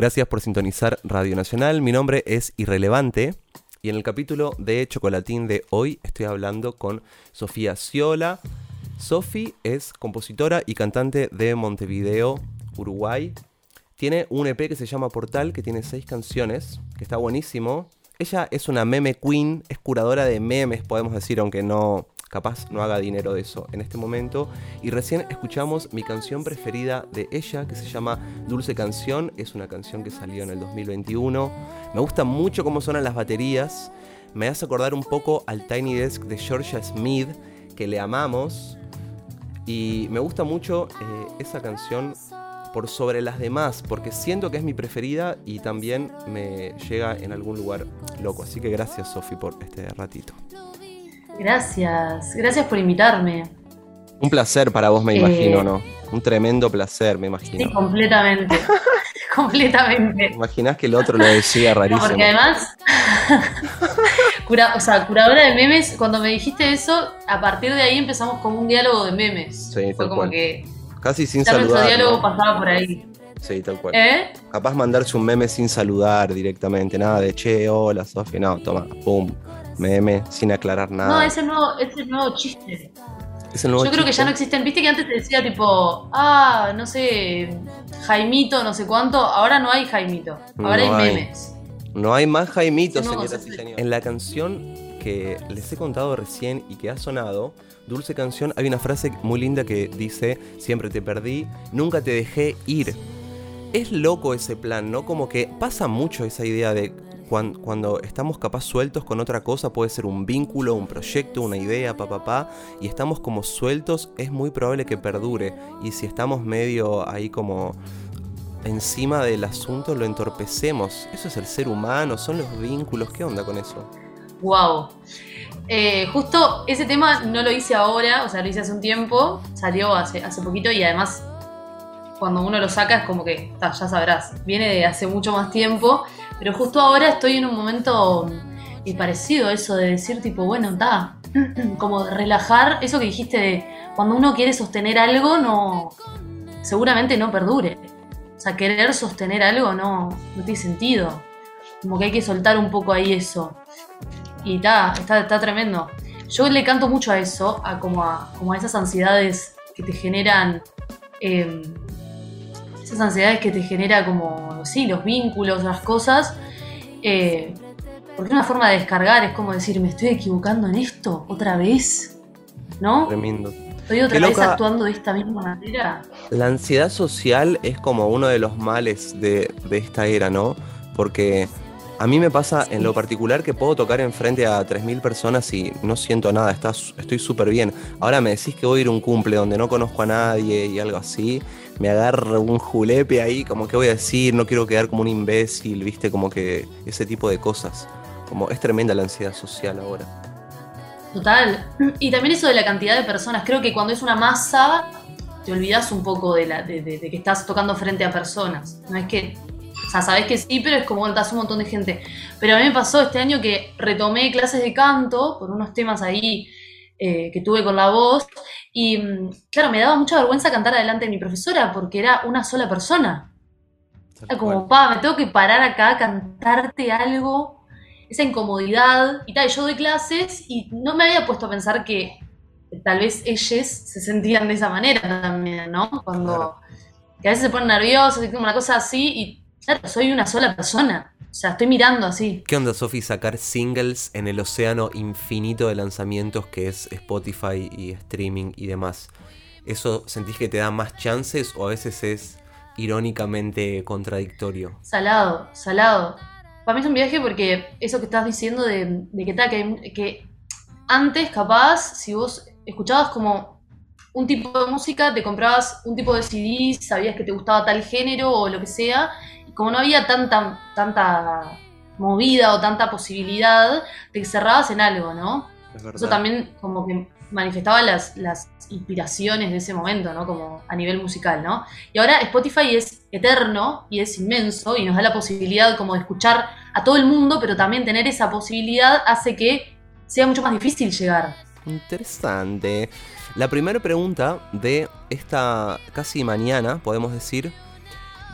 Gracias por sintonizar Radio Nacional. Mi nombre es Irrelevante y en el capítulo de Chocolatín de hoy estoy hablando con Sofía Ciola. Sofi es compositora y cantante de Montevideo, Uruguay. Tiene un EP que se llama Portal, que tiene seis canciones, que está buenísimo. Ella es una meme queen, es curadora de memes, podemos decir, aunque no, capaz no haga dinero de eso en este momento. Y recién escuchamos mi canción preferida de ella, que se llama Dulce Canción. Es una canción que salió en el 2021. Me gusta mucho cómo suenan las baterías. Me hace acordar un poco al Tiny Desk de Georgia Smith, que le amamos. Y me gusta mucho eh, esa canción por sobre las demás, porque siento que es mi preferida y también me llega en algún lugar loco. Así que gracias, Sofi, por este ratito. Gracias, gracias por invitarme. Un placer para vos, me imagino, eh, ¿no? Un tremendo placer, me imagino. Sí, completamente. completamente. Imaginás que el otro lo decía rarísimo. porque además, o sea, curadora de memes, cuando me dijiste eso, a partir de ahí empezamos como un diálogo de memes. Sí, Fue como que. Casi sin saludar. Nuestro diálogo pasaba por ahí. Sí, tal cual. ¿Eh? Capaz mandarse un meme sin saludar directamente, nada de che, hola, Sofía, no, toma, pum, meme, sin aclarar nada. No, ese nuevo, ese nuevo chiste. Yo creo que ya no existen. Viste que antes te decía tipo, ah, no sé, Jaimito, no sé cuánto. Ahora no hay Jaimito. Ahora hay, memes. No hay más Jaimitos, señoras y señores. En la canción que les he contado recién y que ha sonado, Dulce Canción, hay una frase muy linda que dice, siempre te perdí, nunca te dejé ir. Es loco ese plan, ¿no? Como que pasa mucho esa idea de cuando, estamos capaz sueltos con otra cosa, puede ser un vínculo, un proyecto, una idea, papá, pa, y estamos como sueltos, es muy probable que perdure. Y si estamos medio ahí como encima del asunto, lo entorpecemos. Eso es el ser humano, son los vínculos, ¿qué onda con eso? Wow. Eh, justo ese tema no lo hice ahora, o sea, lo hice hace un tiempo, salió hace, hace poquito y además cuando uno lo saca es como que, ya sabrás, viene de hace mucho más tiempo, pero justo ahora estoy en un momento y parecido a eso de decir tipo, bueno, está, como relajar eso que dijiste de cuando uno quiere sostener algo, no, seguramente no perdure. O sea, querer sostener algo no, no tiene sentido. Como que hay que soltar un poco ahí eso. Y está, está, tremendo. Yo le canto mucho a eso, a como a, como a esas ansiedades que te generan em, esas ansiedades que te genera como, sí, los vínculos, las cosas. Eh, porque una forma de descargar es como decir, me estoy equivocando en esto otra vez, ¿no? Tremendo. Estoy otra vez actuando de esta misma manera. La ansiedad social es como uno de los males de, de esta era, ¿no? Porque a mí me pasa en lo particular que puedo tocar enfrente a 3.000 personas y no siento nada, estoy súper bien. Ahora me decís que voy a ir a un cumple donde no conozco a nadie y algo así, me agarra un julepe ahí, como que voy a decir, no quiero quedar como un imbécil, viste, como que ese tipo de cosas. Como es tremenda la ansiedad social ahora. Total. Y también eso de la cantidad de personas, creo que cuando es una masa te olvidas un poco de, la, de que estás tocando frente a personas. No es que o sea, sabés que sí, pero es como estás un montón de gente. Pero a mí me pasó este año que retomé clases de canto por unos temas ahí eh, que tuve con la voz. Y mm, claro, me daba mucha vergüenza cantar adelante de mi profesora porque era una sola persona. Era como, pa, me tengo que parar acá a cantarte algo, esa incomodidad y tal. Yo doy clases y no me había puesto a pensar que tal vez ellos se sentían de esa manera también, ¿no? Cuando que a veces se ponen nerviosos una cosa así y Claro, soy una sola persona. O sea, estoy mirando así. ¿Qué onda, Sofi, sacar singles en el océano infinito de lanzamientos que es Spotify y streaming y demás? ¿Eso sentís que te da más chances o a veces es irónicamente contradictorio? Salado, salado. Para mí es un viaje porque eso que estás diciendo de, que, tal, que, que antes capaz, si vos escuchabas como un tipo de música, te comprabas un tipo de CD, sabías que te gustaba tal género o lo que sea, como no había tanta, tanta movida o tanta posibilidad, te cerrabas en algo, ¿no? Eso también como que manifestaba las, las inspiraciones de ese momento, ¿no? Como a nivel musical, ¿no? Y ahora Spotify es eterno y es inmenso y nos da la posibilidad como de escuchar a todo el mundo, pero también tener esa posibilidad hace que sea mucho más difícil llegar. Interesante. La primera pregunta de esta casi mañana, podemos decir,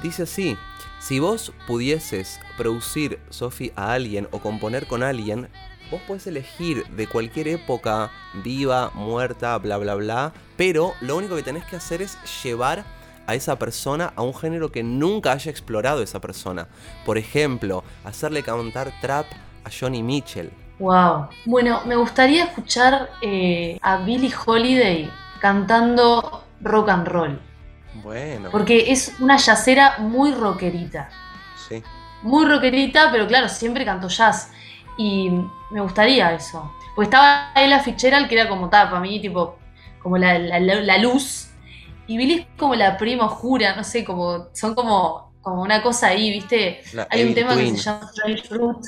dice así, Si vos pudieses producir, Sofi, a alguien o componer con alguien, vos podés elegir de cualquier época, viva, muerta, bla, bla, bla, pero lo único que tenés que hacer es llevar a esa persona a un género que nunca haya explorado esa persona. Por ejemplo, hacerle cantar trap a Johnny Mitchell. Wow. Bueno, me gustaría escuchar eh, a Billie Holiday cantando rock and roll. Bueno. Porque es una yacera muy rockerita. Sí. Muy rockerita, pero claro, siempre cantó jazz. Y me gustaría eso. Porque estaba Ella Fitzgerald, que era como, ta, para mí, tipo, como la, la- la luz. Y Billy es como la prima oscura, no sé, como, son como, como una cosa ahí, ¿viste? La Hay un tema Twin. que se llama Strange Fruit,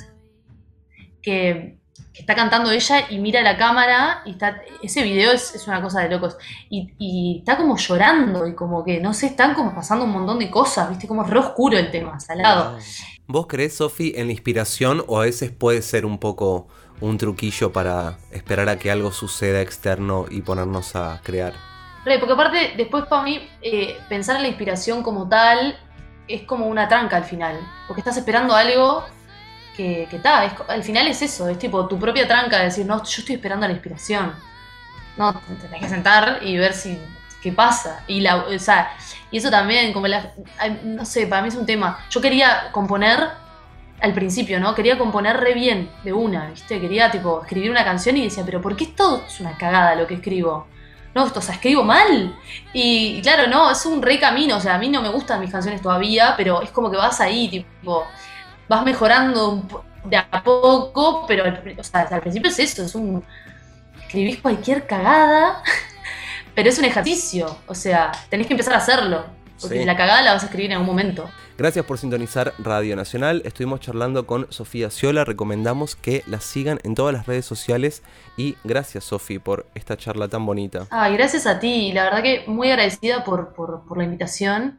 que está cantando ella y mira la cámara y está, ese video es, es una cosa de locos. Y, y está como llorando y como que, no sé, están como pasando un montón de cosas, ¿viste? Como es re oscuro el tema, salado. ¿Vos crees, Sofi, en la inspiración o a veces puede ser un poco un truquillo para esperar a que algo suceda externo y ponernos a crear? Re, porque aparte, después para mí, eh, pensar en la inspiración como tal es como una tranca al final. Porque estás esperando algo que, que es al final es eso, es tipo tu propia tranca de decir, no, yo estoy esperando la inspiración. No, te tenés que sentar y ver si qué pasa. Y la, o sea, y eso también, como no sé, para mí es un tema. Yo quería componer al principio, ¿no? Quería componer re bien de una, ¿viste? Quería tipo escribir una canción y decía, pero ¿por qué todo es una cagada lo que escribo? No, esto, o sea, escribo mal. Y, y claro, no, es un re camino. O sea, a mí no me gustan mis canciones todavía, pero es como que vas ahí, tipo, vas mejorando de a poco, pero o sea, al principio es eso, es un. Escribís cualquier cagada, pero es un ejercicio. O sea, tenés que empezar a hacerlo. Porque Sí. la cagada la vas a escribir en algún momento. Gracias por sintonizar Radio Nacional. Estuvimos charlando con Sofía Ciola. Recomendamos que la sigan en todas las redes sociales. Y gracias, Sofi, por esta charla tan bonita. Ay, gracias a ti. La verdad que muy agradecida por, por, por la invitación.